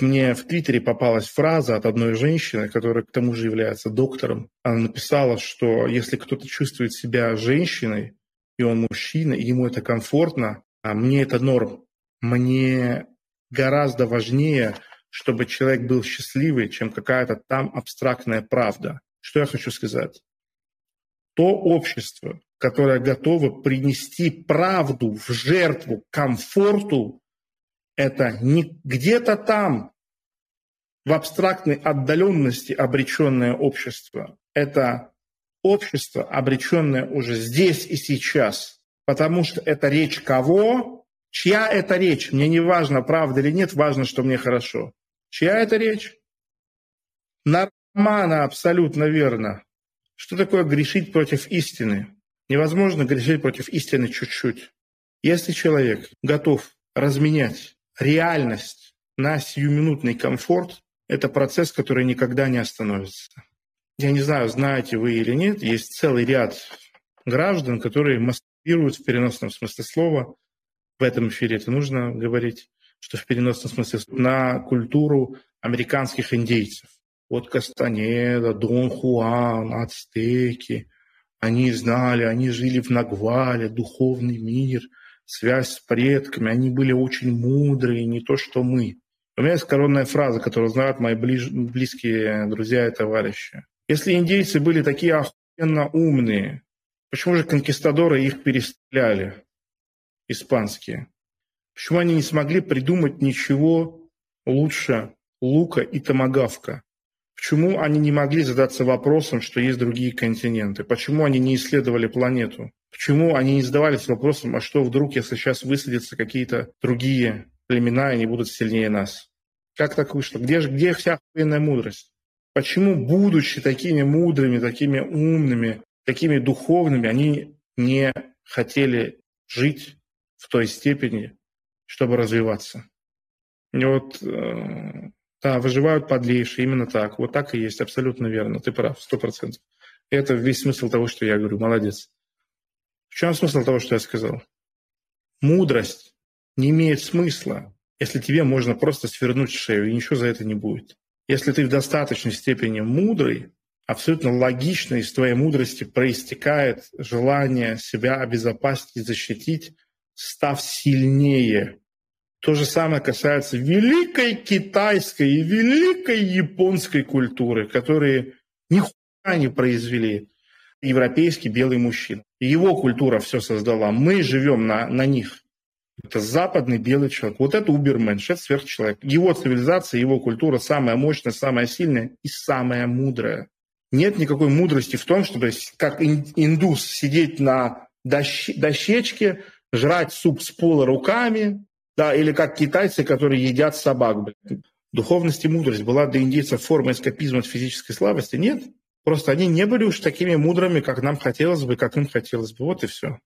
Мне в Твиттере попалась фраза от одной женщины, которая к тому же является доктором. Она написала, что если кто-то чувствует себя женщиной, и он мужчина, и ему это комфортно, а мне это норм. Мне гораздо важнее, чтобы человек был счастливый, чем какая-то там абстрактная правда. Что я хочу сказать? То общество, которое готово принести правду в жертву комфорту, это не где-то там, в абстрактной отдаленности обреченное общество. Это общество, обреченное уже здесь и сейчас. Потому что это речь кого? Чья это речь? Мне не важно, правда или нет, важно, что мне хорошо. Чья это речь? Нормана абсолютно верно. Что такое грешить против истины? Невозможно грешить против истины чуть-чуть. Если человек готов разменять реальность на сиюминутный комфорт, это процесс, который никогда не остановится. Я не знаю, знаете вы или нет, есть целый ряд граждан, которые мастурбируют в переносном смысле слова. В этом эфире это нужно говорить, что в переносном смысле на культуру американских индейцев. Вот Кастанеда, Дон Хуан, ацтеки. Они знали, они жили в Нагвале, духовный мир, связь с предками. Они были очень мудрые, не то что мы. У меня есть коронная фраза, которую знают мои ближ... близкие друзья и товарищи. Если индейцы были такие охуенно умные, почему же конкистадоры их перестреляли, испанские? Почему они не смогли придумать ничего лучше лука и томагавка? Почему они не могли задаться вопросом, что есть другие континенты? Почему они не исследовали планету? Почему они не задавались вопросом, а что вдруг, если сейчас высадятся какие-то другие племена, и они будут сильнее нас? Как так вышло? Где же где вся охуенная мудрость? Почему, будучи такими мудрыми, такими умными, такими духовными, они не хотели жить в той степени, чтобы развиваться? И вот, э, да, выживают подлейшие, именно так. Вот так и есть, абсолютно верно. Ты прав, сто процентов. Это весь смысл того, что я говорю. Молодец. Чем смысл того, что я сказал? Мудрость не имеет смысла, если тебе можно просто свернуть шею, и ничего за это не будет. Если ты в достаточной степени мудрый, абсолютно логично из твоей мудрости проистекает желание себя обезопасить и защитить, став сильнее. То же самое касается великой китайской и великой японской культуры, которые нихуя не произвели европейский белый мужчина. Его культура все создала. Мы живем на, на них. Это западный белый человек. Вот это уберменш, это сверхчеловек. Его цивилизация, его культура самая мощная, самая сильная и самая мудрая. Нет никакой мудрости в том, чтобы как индус сидеть на дощ, дощечке, жрать суп с пола руками, да, или как китайцы, которые едят собак. Блин. Духовность и мудрость была для индейцев формой эскапизма от физической слабости? Нет. Просто они не были уж такими мудрыми, как нам хотелось бы, как им хотелось бы. Вот и все.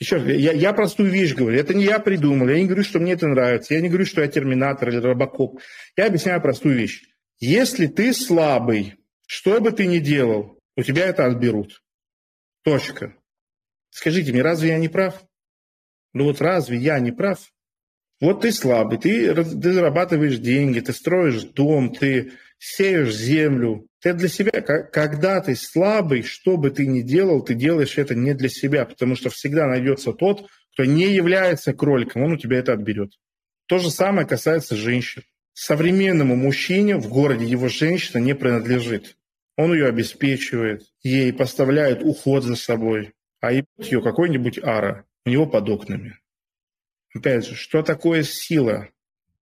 Еще раз, я, я простую вещь говорю. Это не я придумал. Я не говорю, что мне это нравится. Я не говорю, что я терминатор или робокоп. Я объясняю простую вещь. Если ты слабый, что бы ты ни делал, у тебя это отберут. Точка. Скажите мне, разве я не прав? Ну вот разве я не прав? Вот ты слабый, ты, ты зарабатываешь деньги, ты строишь дом, ты сеешь землю. Ты для себя, когда ты слабый, что бы ты ни делал, ты делаешь это не для себя, потому что всегда найдется тот, кто не является кроликом, он у тебя это отберет. То же самое касается женщин. Современному мужчине в городе его женщина не принадлежит. Он ее обеспечивает, ей поставляет уход за собой, а ебет ее какой-нибудь ара у него под окнами. Опять же, что такое сила?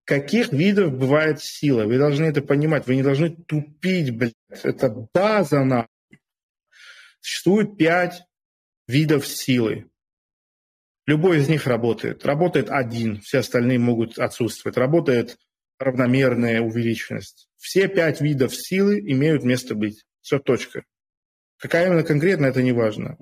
Каких видов бывает сила. Вы должны это понимать. Вы не должны тупить, блядь. Это база на. Существует пять видов силы. Любой из них работает. Работает один, все остальные могут отсутствовать. Работает равномерная увеличенность. Все пять видов силы имеют место быть. Все, точка. Какая именно конкретно, это не важно.